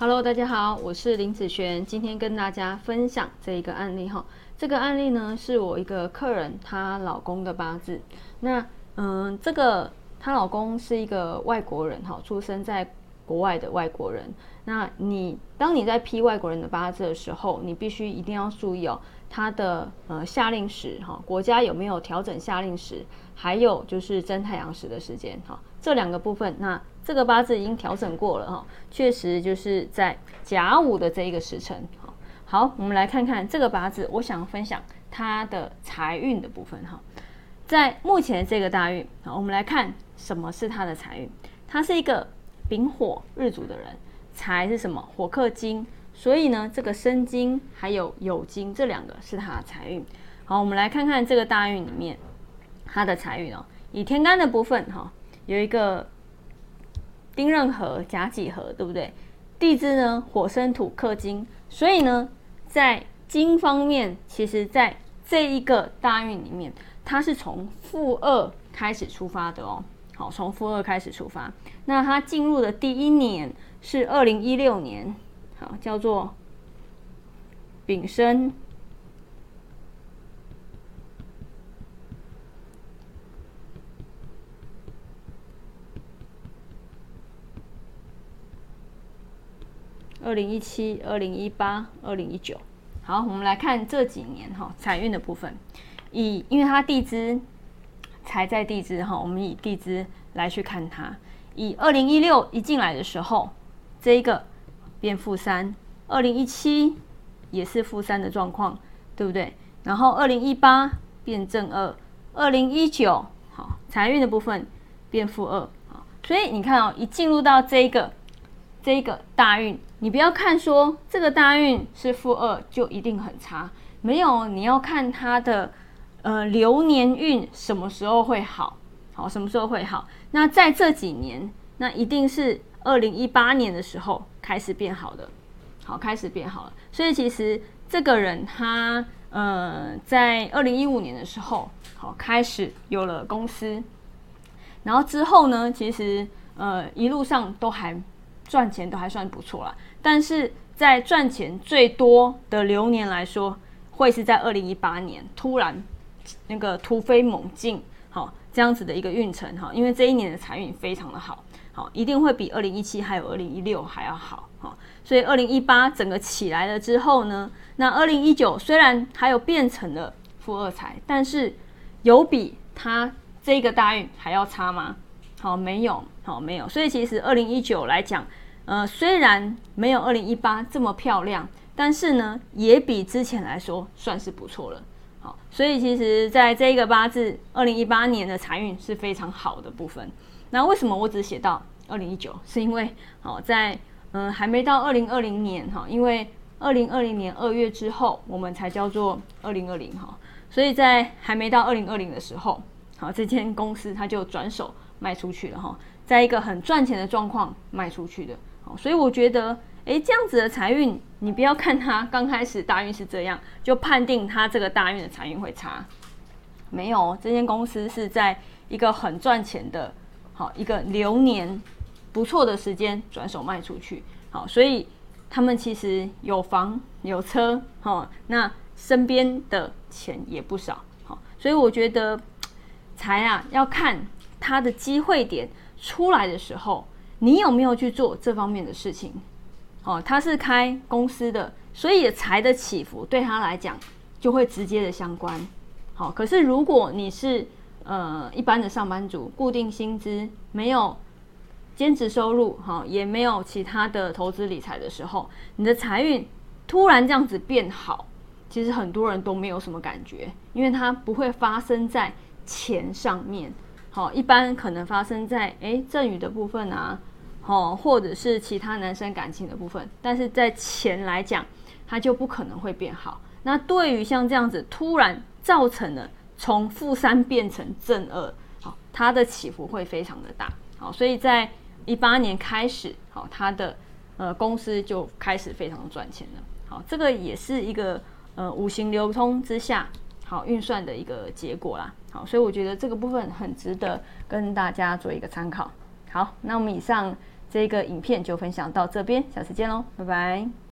Hello，大家好，我是林子璇，今天跟大家分享这一个案例哈。这个案例呢，是我一个客人她老公的八字。那嗯，这个她老公是一个外国人哈，出生在国外的外国人。那你当你在批外国人的八字的时候，你必须一定要注意哦，他的呃夏令时哈，国家有没有调整夏令时，还有就是真太阳时的时间哈，这两个部分那。这个八字已经调整过了哈，确实就是在甲午的这一个时辰。好，好，我们来看看这个八字，我想分享它的财运的部分哈。在目前这个大运，好，我们来看什么是他的财运。他是一个丙火日主的人，财是什么？火克金，所以呢，这个生金还有酉金这两个是他的财运。好，我们来看看这个大运里面他的财运哦。以天干的部分哈，有一个。丁壬合甲己合，对不对？地支呢，火生土克金，所以呢，在金方面，其实在这一个大运里面，它是从负二开始出发的哦。好，从负二开始出发，那它进入的第一年是二零一六年，好，叫做丙申。二零一七、二零一八、二零一九，好，我们来看这几年哈财运的部分。以因为它地支财在地支哈，我们以地支来去看它。以二零一六一进来的时候，这一个变负三；二零一七也是负三的状况，对不对？然后二零一八变正二，二零一九好财运的部分变负二，所以你看哦，一进入到这一个。这一个大运，你不要看说这个大运是负二就一定很差，没有，你要看它的呃流年运什么时候会好，好什么时候会好。那在这几年，那一定是二零一八年的时候开始变好的，好开始变好了。所以其实这个人他呃在二零一五年的时候，好开始有了公司，然后之后呢，其实呃一路上都还。赚钱都还算不错啦，但是在赚钱最多的流年来说，会是在二零一八年突然那个突飞猛进，好这样子的一个运程哈，因为这一年的财运非常的好，好一定会比二零一七还有二零一六还要好哈，所以二零一八整个起来了之后呢，那二零一九虽然还有变成了富二财，但是有比他这个大运还要差吗？好，没有，好没有，所以其实二零一九来讲。呃，虽然没有二零一八这么漂亮，但是呢，也比之前来说算是不错了。好，所以其实在这一个八字，二零一八年的财运是非常好的部分。那为什么我只写到二零一九？是因为好在嗯还没到二零二零年哈，因为二零二零年二月之后，我们才叫做二零二零哈，所以在还没到二零二零的时候，好这间公司它就转手卖出去了哈，在一个很赚钱的状况卖出去的。所以我觉得，哎，这样子的财运，你不要看他刚开始大运是这样，就判定他这个大运的财运会差。没有，这间公司是在一个很赚钱的，好一个流年不错的时间转手卖出去。好，所以他们其实有房有车，哈，那身边的钱也不少。好，所以我觉得财啊，要看他的机会点出来的时候。你有没有去做这方面的事情？哦，他是开公司的，所以财的起伏对他来讲就会直接的相关。好，可是如果你是呃一般的上班族，固定薪资，没有兼职收入，哈，也没有其他的投资理财的时候，你的财运突然这样子变好，其实很多人都没有什么感觉，因为它不会发生在钱上面。好，一般可能发生在诶赠与的部分啊。哦，或者是其他男生感情的部分，但是在钱来讲，它就不可能会变好。那对于像这样子突然造成了从负三变成正二，好，它的起伏会非常的大。好，所以在一八年开始，好，它的呃公司就开始非常赚钱了。好，这个也是一个呃五行流通之下好运算的一个结果啦。好，所以我觉得这个部分很值得跟大家做一个参考。好，那我们以上。这个影片就分享到这边，下次见喽，拜拜。